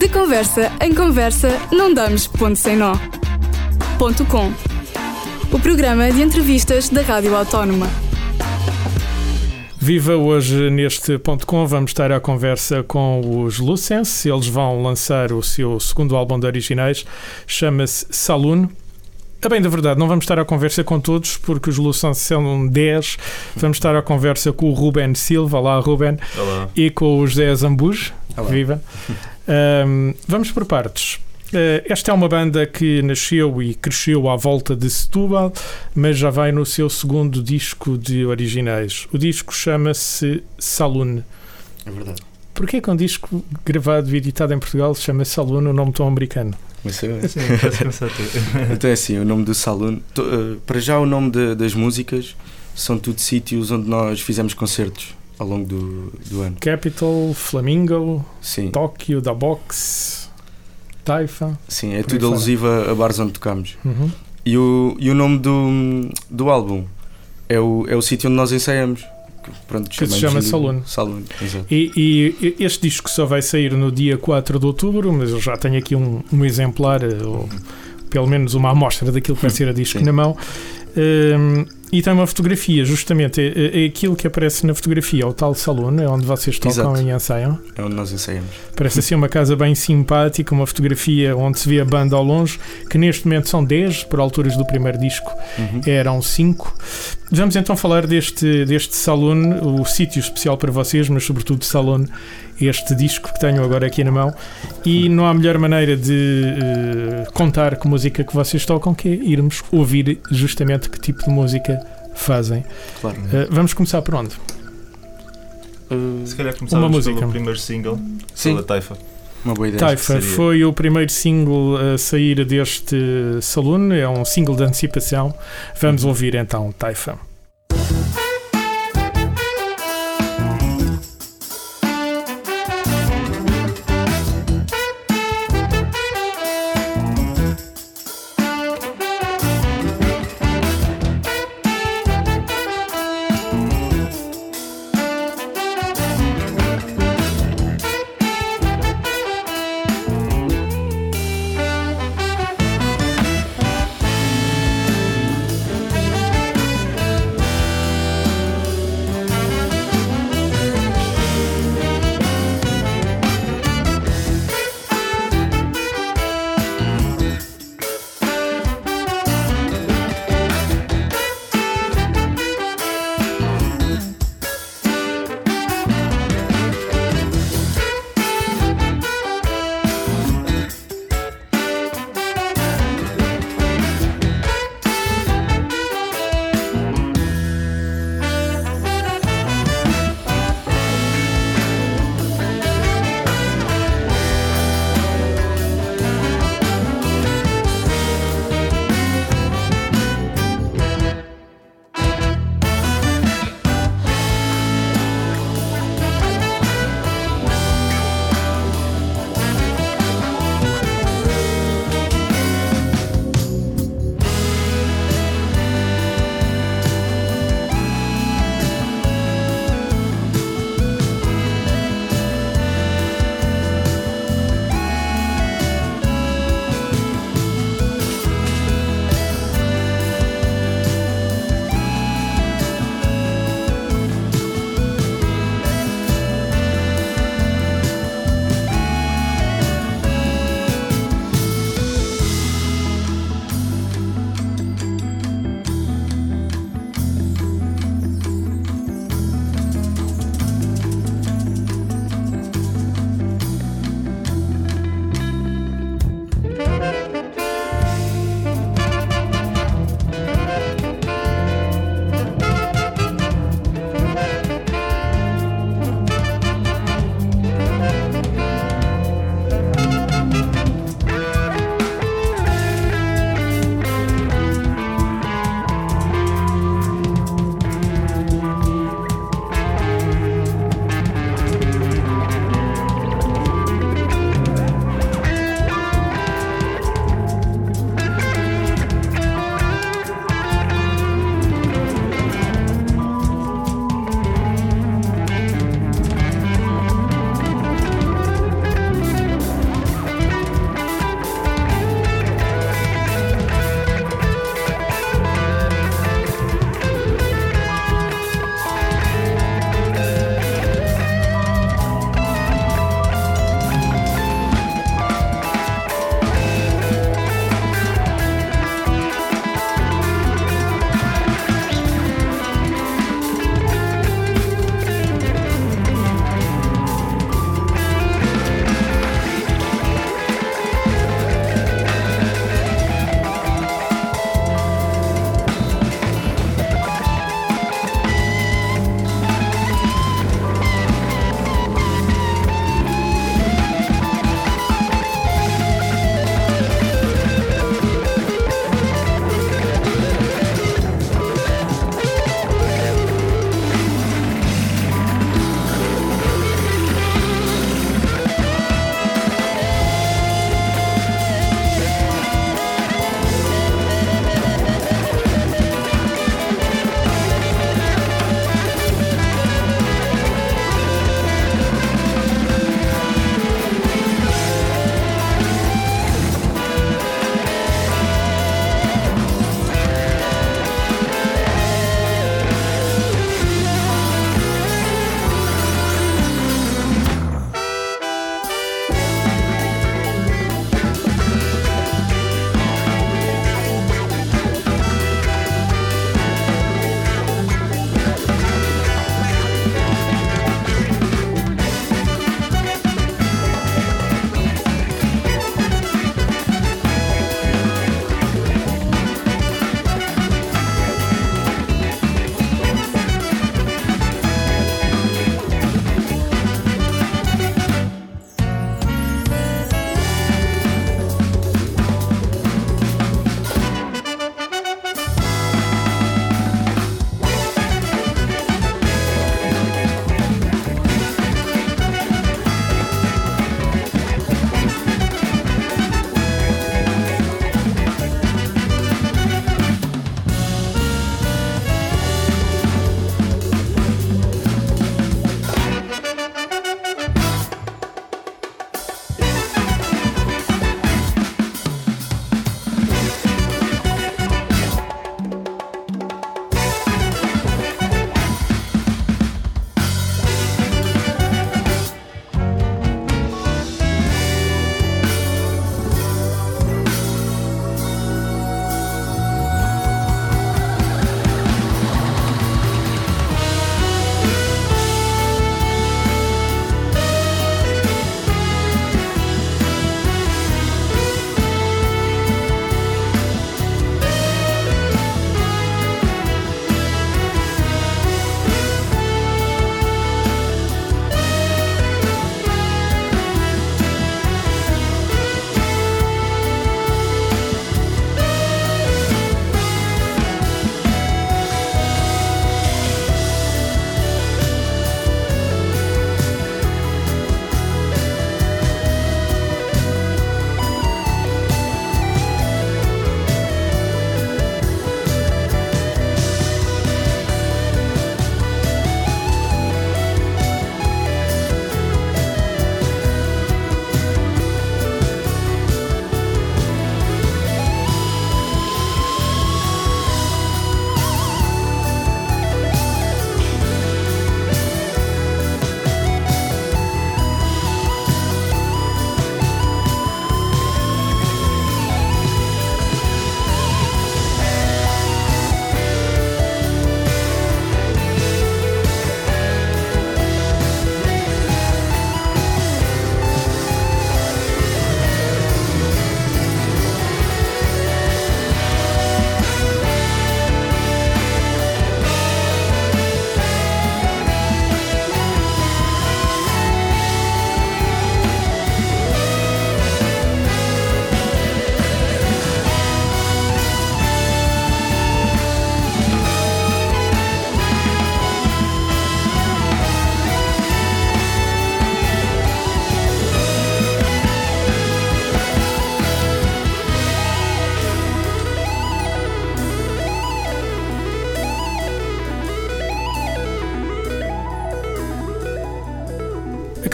De conversa em conversa, não damos ponto sem nó. Ponto com. O programa de entrevistas da Rádio Autónoma. Viva hoje neste ponto com vamos estar à conversa com os Lucense. Eles vão lançar o seu segundo álbum de originais, chama-se Saloon. A bem da verdade, não vamos estar à conversa com todos, porque os Lucense são 10. Vamos estar à conversa com o Ruben Silva, olá Ruben, Olá. e com o José Zambujo, Olá. viva. Ahm, vamos por partes. Eh, esta é uma banda que nasceu e cresceu à volta de Setúbal, mas já vai no seu segundo disco de originais. O disco chama-se Saloon. É verdade. Porquê que um disco gravado e editado em Portugal se chama Saloon, um nome tão americano? Mas eu- Sim, então é assim, o nome do Saloon. eh, para já, o nome de- das músicas são tudo sítios onde nós fizemos concertos ao longo do, do ano. Capital, Flamingo, Sim, Tóquio, Da Box, Taifa. sim é tudo alusivo a, a bares onde tocamos. Uhum. E o, e o nome do, do álbum é o, é o sítio onde nós ensaiamos. Pronto, Que se chama Saloon. Exato. E, e este disco só vai sair no dia 4 de outubro, mas eu já tenho aqui um, um exemplar, eh, ou pelo menos uma amostra daquilo que vai ser a disco Sim. na mão. Ehm, e tem uma fotografia, justamente, é, é aquilo que aparece na fotografia, o tal salão, é onde vocês tocam Exato. e ensaiam. É onde nós ensaiamos. Parece assim uma casa bem simpática, uma fotografia onde se vê a banda ao longe, que neste momento são 10, por alturas do primeiro disco Uhum. eram 5. Vamos então falar deste, deste Saloon, o sítio especial para vocês, mas sobretudo Saloon, este disco que tenho agora aqui na mão. E não há melhor maneira de eh, contar que música que vocês tocam que é irmos ouvir justamente que tipo de música fazem. Claro. Eh, vamos começar por onde? Uh, Se calhar música. pelo primeiro single, sim, pela Taifa. Uma boa ideia. Taifa foi o primeiro single a sair deste Saloon, é um single de antecipação. Vamos ouvir então. Taifa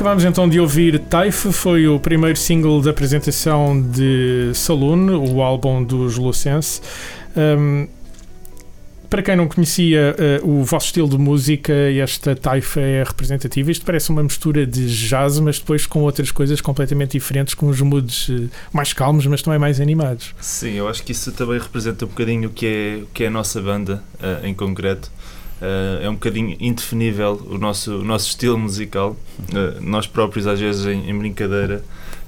Acabámos então de ouvir Taif, foi o primeiro single da apresentação de Saloon, o álbum dos Lucense. Um, para quem não conhecia uh, o vosso estilo de música, esta taifa é representativa. Isto parece uma mistura de jazz, mas depois com outras coisas completamente diferentes, com os moods uh, mais calmos, mas também mais animados. Sim, eu acho que isso também representa um bocadinho o que é, o que é a nossa banda uh, em concreto. É um bocadinho indefinível o nosso, o nosso estilo musical. nós próprios, às vezes, em, em brincadeira,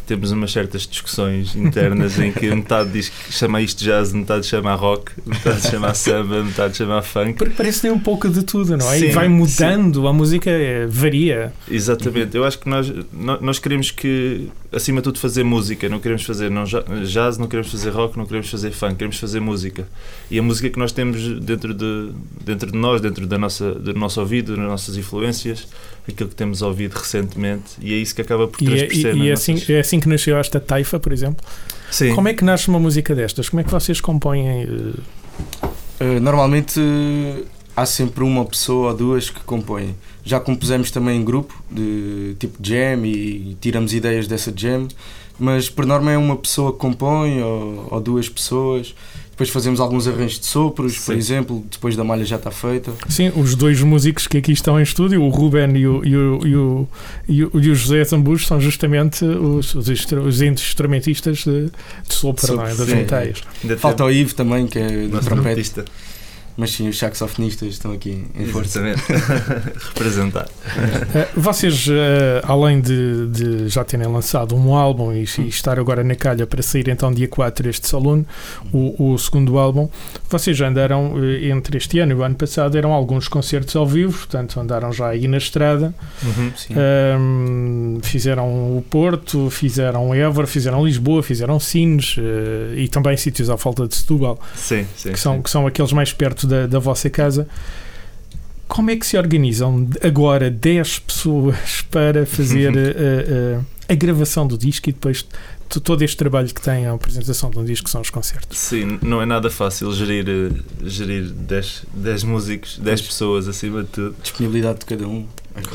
temos umas certas discussões internas em que metade diz que chama isto jazz, metade chama rock, metade chama samba, metade chama funk. Porque parece ter um pouco de tudo, não é? Sim, e vai mudando, sim. a música é, varia. Exatamente, eu acho que nós, nós queremos que, acima de tudo, fazer música, não queremos fazer não, jazz, não queremos fazer rock, não queremos fazer funk, queremos fazer música. E a música que nós temos dentro de, dentro de nós, dentro da nossa, do nosso ouvido, das nossas influências, aquilo que temos ouvido recentemente, e é isso que acaba por transparecer. E, é, e, e é, assim, é assim que nasceu esta taifa, por exemplo. Sim. Como é que nasce uma música destas? Como é que vocês compõem? Uh, normalmente uh, há sempre uma pessoa ou duas que compõem. Já compusemos também em grupo, de tipo jam, e, e tiramos ideias dessa jam, mas por norma é uma pessoa que compõe ou, ou duas pessoas. Depois fazemos alguns arranjos de sopros, Sim. por exemplo, depois da malha já está feita. Sim, os dois músicos que aqui estão em estúdio, o Ruben e o, e o, e o, e o, e o José Zambujo, são justamente os, os, os instrumentistas de, de sopro, não é? das monteias. Falta o Ivo também, que é de trompete. Mas sim, os saxofonistas estão aqui em força. Representar. Eh, vocês, eh, além de, de, já terem lançado um álbum e, e, estar agora na calha para sair então dia 4 este Saloon, o, o segundo álbum, vocês já andaram eh, entre este ano e o ano passado, eram alguns concertos ao vivo, portanto andaram já aí na estrada. Uhum, um, fizeram o Porto, fizeram Évora, fizeram Lisboa, fizeram Sines e também sítios à falta de Setúbal. Sim, sim, que, são, sim. que são aqueles mais perto da, da vossa casa. Como é que se organizam agora 10 pessoas para fazer a, a, a, gravação do disco e depois todo este trabalho que tem a apresentação de um disco que são os concertos? Sim, não é nada fácil gerir, eh, gerir 10, 10 músicos, 10 pessoas acima de tudo. Disponibilidade de cada um.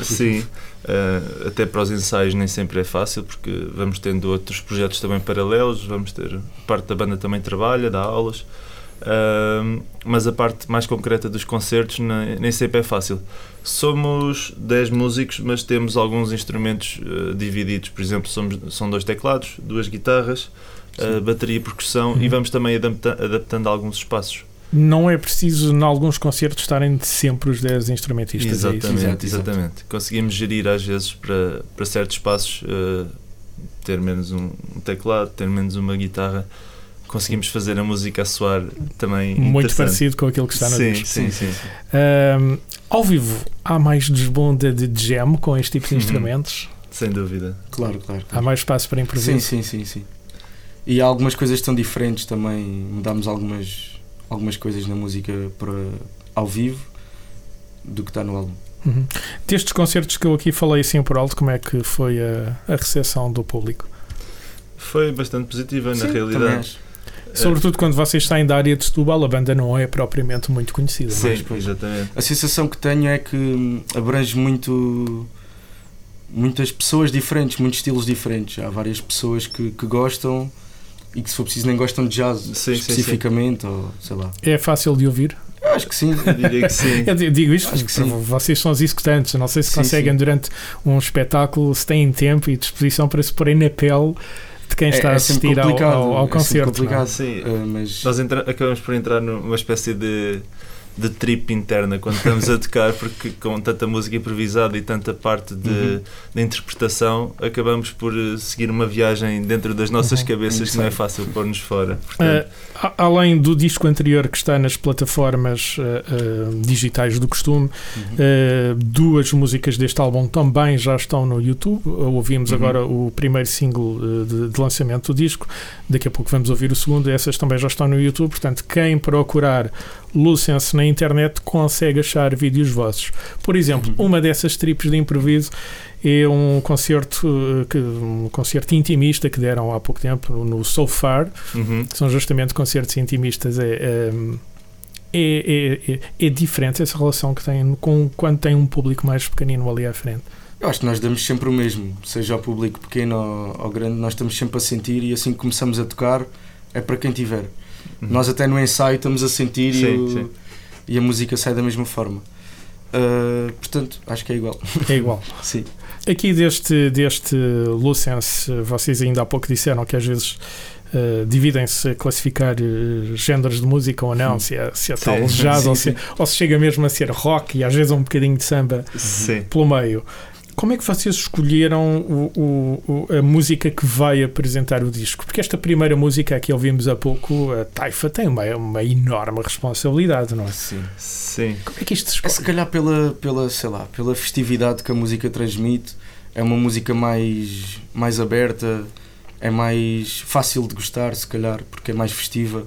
Sim, uh, até para os ensaios nem sempre é fácil porque vamos tendo outros projetos também paralelos, vamos ter parte da banda também trabalha, dá aulas. Uh, mas a parte mais concreta dos concertos nem, nem, sempre é fácil. Somos 10 músicos, mas temos alguns instrumentos uh, divididos. Por exemplo, somos, são dois teclados, duas guitarras, uh, bateria e percussão uhum. e vamos também adapta, adaptando alguns espaços. Não é preciso, em alguns concertos, estarem sempre os 10 instrumentistas. É exatamente, é exatamente. Conseguimos gerir, às vezes, para, para certos espaços, ah, ter menos um teclado, ter menos uma guitarra conseguimos fazer a música a soar também muito parecido com aquilo que está no sim, disco. Sim, sim. sim. Um, ao vivo, há mais desbonda de jam com este tipo de uhum. instrumentos? Sem dúvida. Claro, claro, claro. Há mais espaço para improviso? Sim, sim, sim, sim. E há algumas coisas que são diferentes também. Mudámos algumas, algumas coisas na música para, ao vivo do que está no álbum. Uhum. Destes concertos que eu aqui falei assim por alto, como é que foi a, a recepção do público? Foi bastante positiva, Sim, na realidade. Sobretudo quando vocês saem da área de Setúbal, a banda não é propriamente muito conhecida. Sim, mas, pois, exatamente. A sensação que tenho é que abrange muito muitas pessoas diferentes, muitos estilos diferentes. Há várias pessoas que, que gostam e que se for preciso nem gostam de jazz sim, especificamente, sim, sim. ou sei lá. É fácil de ouvir? Eu acho que sim. Eu diria que sim. Eu digo isto acho que sim. vocês são os executantes. Não sei se conseguem durante um espetáculo, se têm tempo e disposição para se porem na pele de quem está é, é a assistir ao, ao, ao, concerto. É complicado, sim. Uh, mas... Nós entra, acabamos por entrar numa espécie de de trip interna quando estamos a tocar, porque com tanta música improvisada e tanta parte de, uhum. de interpretação, acabamos por eh, seguir uma viagem dentro das nossas uhum. cabeças que não é fácil pôr-nos fora. Portanto... Uh, além do disco anterior que está nas plataformas uh, uh, digitais do costume, uhum. duas músicas deste álbum também já estão no YouTube. Ouvimos uhum. agora o primeiro single de, de lançamento do disco, daqui a pouco vamos ouvir o segundo, essas também já estão no YouTube. Portanto, quem procurar Lucense na internet consegue achar vídeos vossos. Por exemplo, uhum. uma dessas trips de improviso é um concerto, eh, que, um concerto intimista que deram há pouco tempo no So Far, uhum. que são justamente concertos intimistas. É, é, é, é, é diferente essa relação que tem com quando tem um público mais pequenino ali à frente. Eu acho que nós damos sempre o mesmo, seja ao público pequeno ou, ou grande, nós estamos sempre a sentir e assim que começamos a tocar é para quem tiver. Uhum. Nós até no ensaio estamos a sentir e, Sim, o- sim. e a música sai da mesma forma. Uh, portanto, acho que é igual. É igual. Sim. Aqui deste, deste Lucense, vocês ainda há pouco disseram que às vezes eh, dividem-se a classificar eh, géneros de música ou não, se é, se é Sim. tal jazz Sim, ou, se, sim. ou se chega mesmo a ser rock e às vezes um bocadinho de samba Sim. pelo meio. Como é que vocês escolheram o- o- a música que vai apresentar o disco? Porque esta primeira música que ouvimos há pouco, a Taifa, tem uma, uma enorme responsabilidade, não é? Sim. Sim. Como é que isto se É se escolhe? calhar pela, pela, sei lá, pela festividade que a música transmite, é uma música mais, mais aberta, é mais fácil de gostar, se calhar, porque é mais festiva.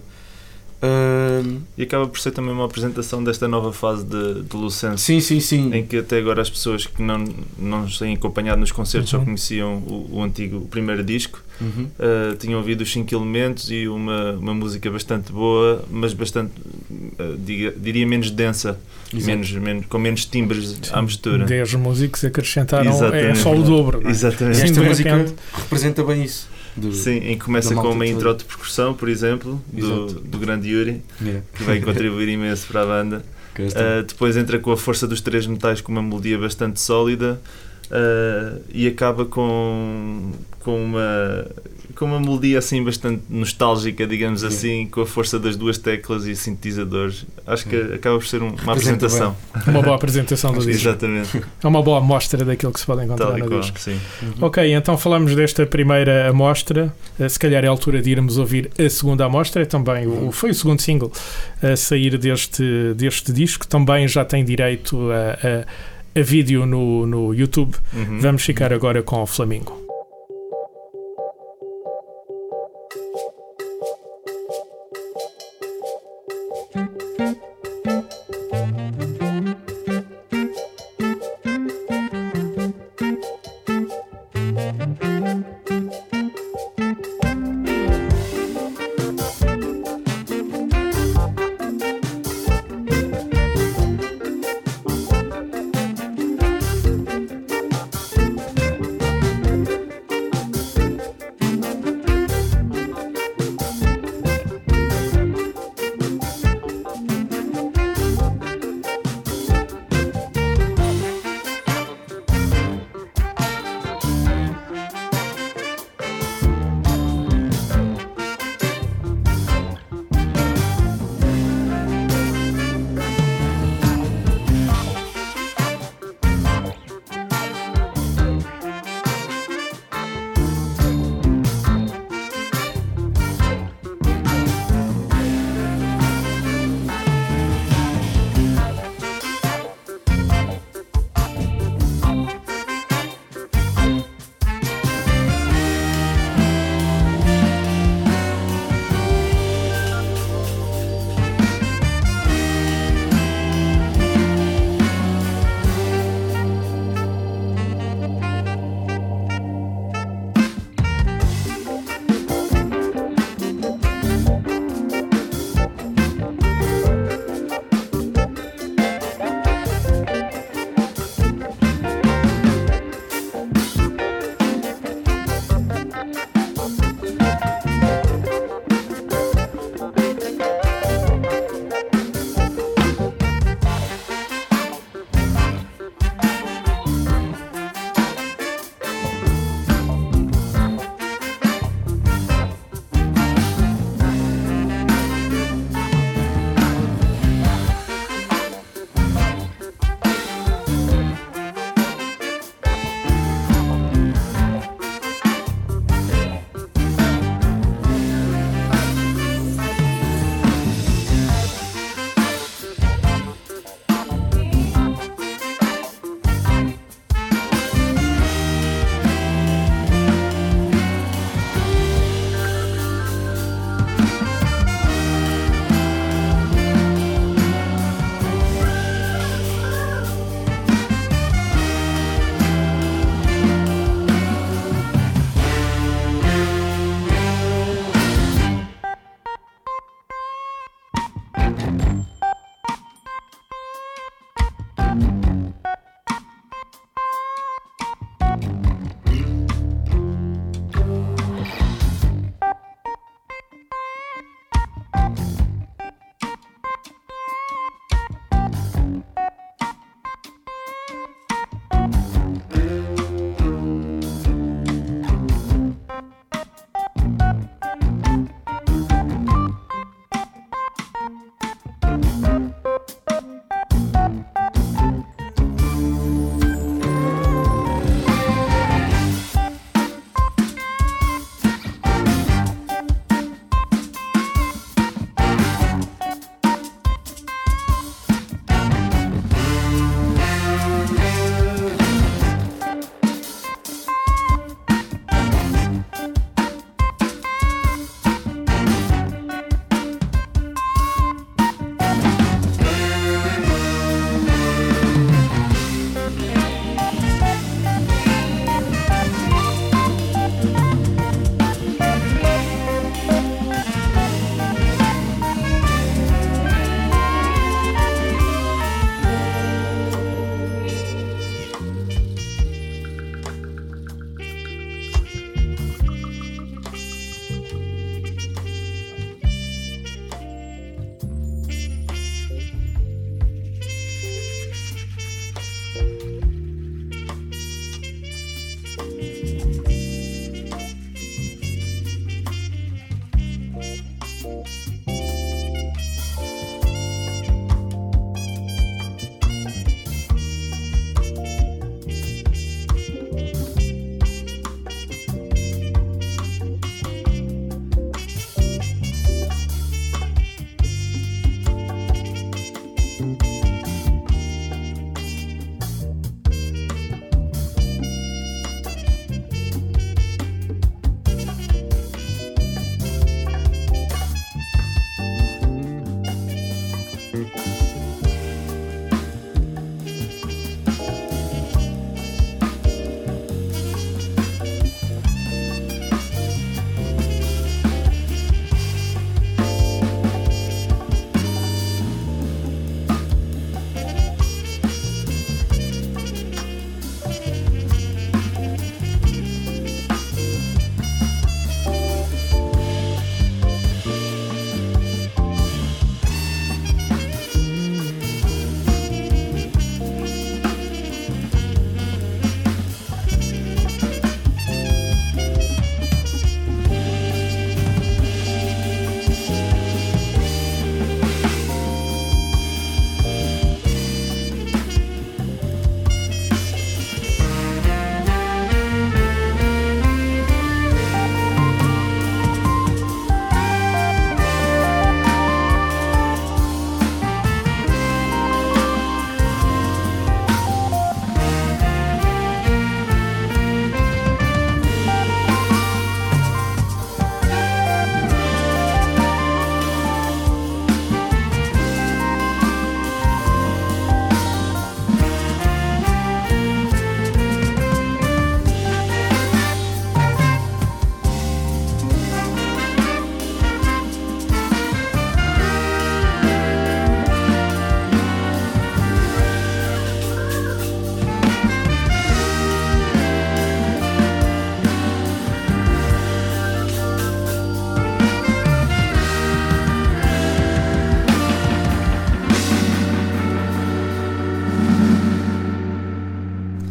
E acaba por ser também uma apresentação desta nova fase de, de Lucense. sim, sim, sim. Em que até agora as pessoas que não, não nos têm acompanhado nos concertos Uhum. só conheciam o, o antigo o primeiro disco, Uhum. uh, tinham ouvido os 5 elementos e uma, uma música bastante boa, mas bastante, uh, diga- diria, menos densa, menos, menos, com menos timbres à mistura. 10 músicos acrescentaram, é Exatamente. só o dobro. não é? E Exatamente. Sim, esta música repente. representa bem isso. Do- Sim, em que começa com uma intro de percussão, por exemplo, do, do grande Yuri, Yeah. que vai contribuir imenso para a banda. Uh, depois entra com a força dos três metais com uma melodia bastante sólida uh, e acaba com, com, uma, com uma melodia assim bastante nostálgica, digamos Sim. assim, com a força das duas teclas e sintetizadores. Acho que Sim. acaba por ser um- uma Representa apresentação. Uma boa apresentação do disco. Exatamente, É uma boa amostra daquilo que se pode encontrar tal no qual. disco. Sim. Uhum. Ok, então falamos desta primeira amostra. Eh, Se calhar é a altura de irmos ouvir a segunda amostra. É também o, foi o segundo single a sair deste, deste disco. Também já tem direito a, a, a vídeo no, no YouTube. Uhum. Vamos ficar agora com o Flamingo.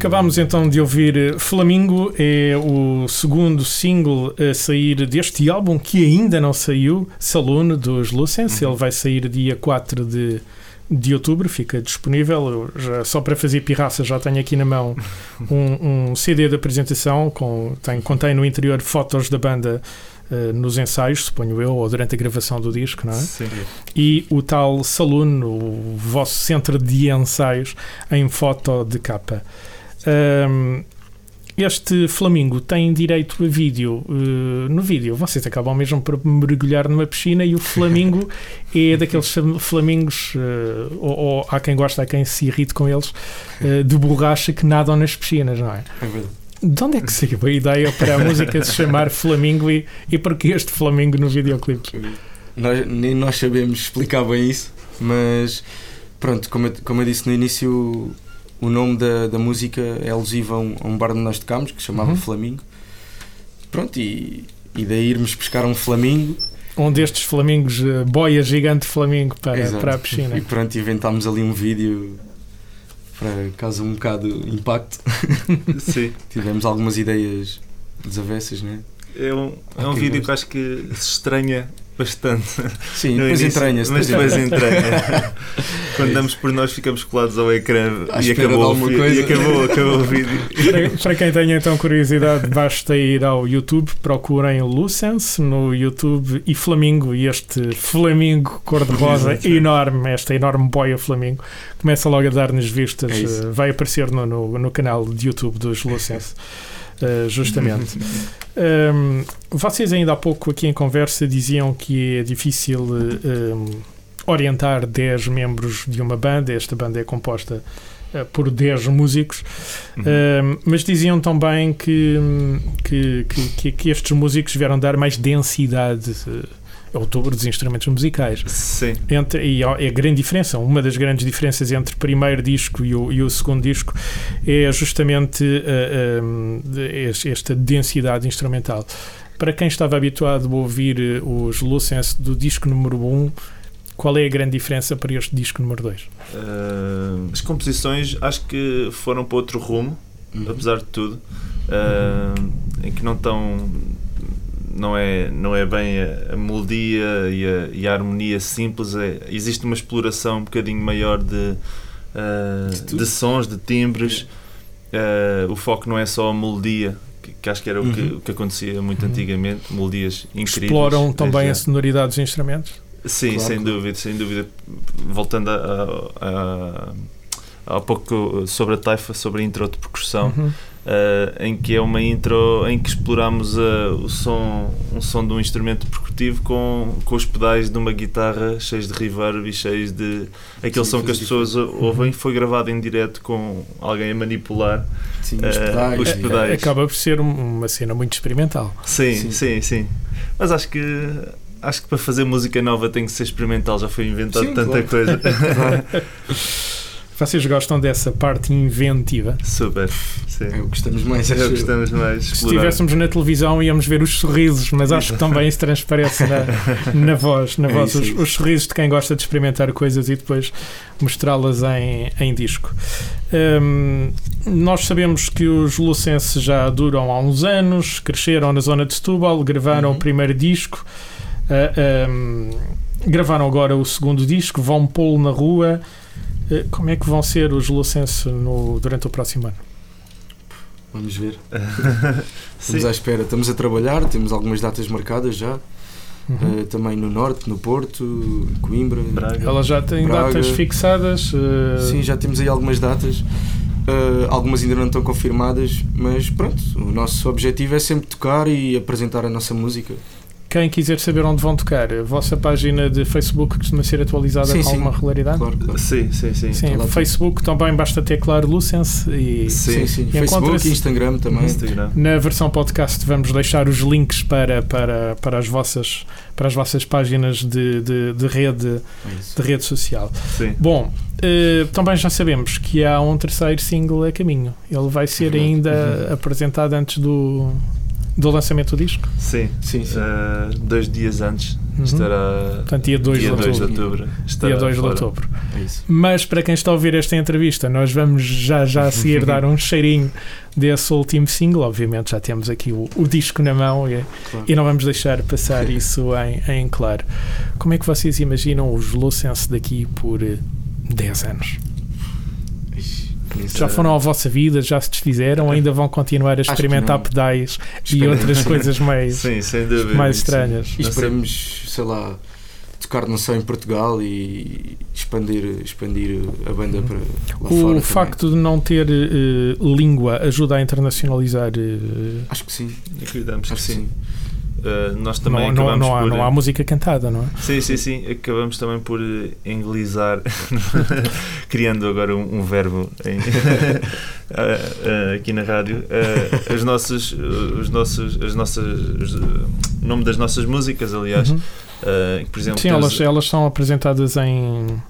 Acabámos então de ouvir Flamingo, é o segundo single a sair deste álbum que ainda não saiu, Saloon dos Lucens. Ele vai sair dia 4 de, de outubro, fica disponível. Já, só para fazer pirraça, já tenho aqui na mão um, um CD de apresentação, com, tem, contém no interior fotos da banda. Uh, nos ensaios, suponho eu, ou durante a gravação do disco, não é? Sim. E o tal Saloon, o vosso centro de ensaios, em foto de capa. Um, este Flamingo tem direito a vídeo. Uh, no vídeo, vocês acabam mesmo por mergulhar numa piscina e o Flamingo é daqueles flamingos, uh, ou, ou, há quem gosta, há quem se irrite com eles, uh, de borracha que nadam nas piscinas, não é? É verdade. De onde é que saiu a ideia para a música se chamar Flamingo e, e porquê este Flamingo no videoclipe? Nós, nem nós sabemos explicar bem isso, mas pronto, como eu, como eu disse no início, o nome da, da música é alusivo a um, a um bar onde nós tocámos que se chamava Uhum. Flamingo. Pronto, e, e daí irmos pescar um flamingo Um destes flamingos, uh, boia gigante flamingo para, Exato. para a piscina. e pronto, inventámos ali um vídeo para caso um bocado impacto. Sim. Tivemos algumas ideias desavessas, né? É um, é um vídeo gosto. que acho que se estranha bastante. Sim, depois início, entranha-se. Mas depois entranha. Quando damos por nós, ficamos colados ao ecrã À e acabou, e acabou, acabou o vídeo. Para, para quem tenha então curiosidade, basta ir ao YouTube, procurem Lucens no YouTube e Flamingo, e este Flamingo cor-de-rosa enorme, esta enorme boia Flamingo, começa logo a dar-nos vistas, É eh, vai aparecer no, no, no canal de YouTube dos Lucens. eh, justamente. Um, vocês ainda há pouco aqui em conversa diziam que é difícil um, orientar 10 membros de uma banda. Esta banda é composta eh, por 10 músicos. Uhum. Um, mas diziam também que, que, que, que- que estes músicos vieram dar mais densidade tour dos instrumentos musicais. Sim. Entre, e é a grande diferença, uma das grandes diferenças entre o primeiro disco e o, e o segundo disco é justamente uh, um, esta densidade instrumental. Para quem estava habituado a ouvir uh, os Lucens do disco número 1, qual é a grande diferença para este disco número 2? Uh, as composições acho que foram para outro rumo, Uhum. apesar de tudo, uh, em que não estão. Não é, não é bem a, a melodia e a, e a harmonia simples, é, existe uma exploração um bocadinho maior de, uh, De de sons, de timbres. Uh, o foco não é só a melodia, que, que acho que era o, que, Uhum. o que acontecia muito Uhum. antigamente, melodias incríveis. Exploram também desde- a sonoridade dos instrumentos? Sim, Claro, sem dúvida, sem dúvida. Voltando a, a, a, há pouco sobre a taifa, sobre a intro de percussão, Uhum. Eh, em que é uma intro em que exploramos eh, o som, um som de um instrumento percutivo com, com os pedais de uma guitarra cheios de reverb e cheios de. aquele Sim, som que as pessoas ouvem foi gravado em direto com alguém a manipular. Sim, os Eh, pedais. os e- pedais. Acaba por ser um- uma cena muito experimental. Sim, Sim. sim, sim. Mas acho que. Acho que para fazer música nova tem que ser experimental, já foi inventado Sim, tanta claro. coisa. Vocês gostam dessa parte inventiva? Super, sim. É o que gostamos mais. É o acho que eu. gostamos mais de Se estivéssemos na televisão íamos ver os sorrisos, mas acho que também isso transparece na, na voz, na É voz isso, os, é isso. os sorrisos de quem gosta de experimentar coisas e depois mostrá-las em, em disco. Hum, nós sabemos que os Lucense já duram há uns anos, cresceram na zona de Setúbal, gravaram Uhum. o primeiro disco, ah, hum, gravaram agora o segundo disco, vão pô-lo na rua. Eh, Como é que vão ser os Lucense no, durante o próximo ano? Vamos ver. Sim. Estamos à espera. Estamos a trabalhar, temos algumas datas marcadas já. Uhum. eh, também no Norte, no Porto, Coimbra. Braga. Ela já tem Braga. datas fixadas. eh, Sim, já temos aí algumas datas. eh, algumas ainda não estão confirmadas, mas pronto, o nosso objetivo é sempre tocar e apresentar a nossa música. Quem quiser saber onde vão tocar, a vossa página de Facebook costuma ser atualizada Sim, com sim. alguma regularidade? Claro, claro. Sim, sim, sim. Sim, Facebook também basta teclar Lucense e Sim. Sim. E Facebook, encontra-se- Instagram também. Instagram. na versão podcast vamos deixar os links para, para, para, as, vossas, para as vossas páginas de, de, de rede, É de rede social. Sim. Bom, eh, também já sabemos que há um terceiro single a caminho. Ele vai ser Verdade. ainda apresentado antes do, do lançamento do disco? Sim, Sim, sim. uh, dois dias antes Uhum. estará. Portanto, dia 2 dia de 2 de outubro. Dia 2 de outubro. É isso. Mas para quem está a ouvir esta entrevista, nós vamos já, já a seguir dar um cheirinho desse último single. Obviamente já temos aqui o, o disco na mão e, Claro. e não vamos deixar passar isso em, em claro. Como é que vocês imaginam os Lucense daqui por eh, 10 anos? Já é- foram à vossa vida, já se desfizeram, ainda vão continuar a experimentar pedais e outras coisas mais, Sim, sem dúvida. mais Sim. estranhas. E esperemos, sei lá, tocar não só em Portugal e expandir, expandir a banda para lá fora. O também. facto de não ter eh, língua ajuda a internacionalizar. eh, Acho que sim. Acreditamos que Acho que sim. sim. Uh, nós também não, não, acabamos não, há, por. não há música cantada, não é? Sim, sim, sim. Acabamos também por eh, inglesar, criando agora um, um verbo em- aqui na rádio. as nossas, os nossos, as nossas, os, eh, o nome das nossas músicas, aliás. Uhum. por exemplo, Sim, elas, elas são apresentadas em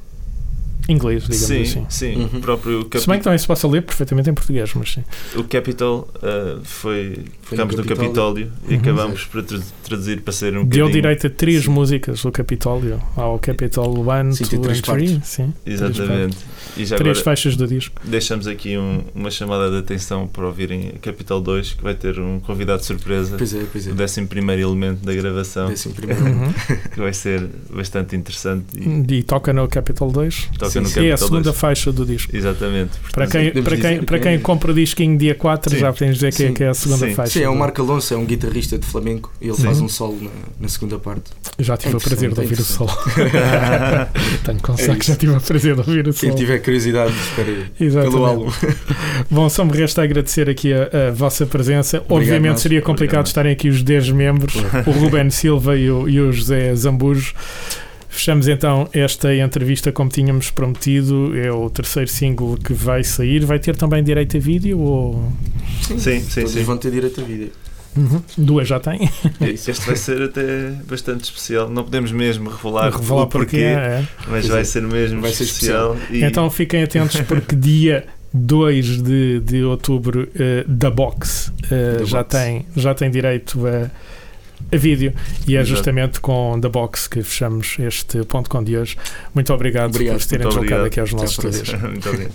inglês, digamos sim, assim. sim. Uhum. O próprio Se bem que também se possa ler perfeitamente em português, mas sim. o Capital ah, foi. Ficámos no Capitólio. E Uhum. acabamos por tra- traduzir para ser um Deu bocadinho- direito a três sim. músicas o Capitólio. Ao Capital 1, Sim, tem 2 três and 3. partes. Sim, Exatamente. E já três agora faixas do disco. deixamos aqui um- uma chamada de atenção para ouvirem Capital 2, que vai ter um convidado de surpresa. Pois é, pois é. O 11 elemento da gravação, Décimo primeiro. Uhum. que vai ser bastante interessante e E toca no Capital 2. toca Sim, no sim. E é a segunda 2. faixa do disco. Exatamente. Para Portanto, quem, podemos para quem, para que quem é- compra o disquinho dia 4, Sim. já podemos dizer que é, que é a segunda Sim. faixa. Sim, é o Marco Alonso, é um guitarrista de flamenco e ele Sim. faz um solo na, na segunda parte. Já tive É o prazer de ouvir o interessante, solo. Tenho que confessar É que já tive o prazer de ouvir o Quem solo. tiver curiosidade, espere Exatamente. pelo álbum. Bom, só me resta agradecer aqui a, a vossa presença. Obviamente nós. seria complicado Obrigado. estarem aqui os 10 membros, o Ruben Silva e o, e o José Zambujo. Fechamos então esta entrevista como tínhamos prometido. É o terceiro single que vai sair. Vai ter também direito a vídeo ou Sim, sim, Todos sim. vão ter direito a vídeo. duas já têm? É. Este vai ser até bastante especial. Não podemos mesmo revelar, Revelar o porque porquê, é. mas Pois vai é. ser mesmo Vai ser especial. E Então fiquem atentos porque dia 2 de, de outubro eh, da Box Da já, Box. Tem, já tem direito a, a vídeo e é Exato. justamente com da Box que fechamos este ponto com de hoje. Muito obrigado, Obrigado. por terem deslocado aqui aos nossos estúdios. Muito obrigado.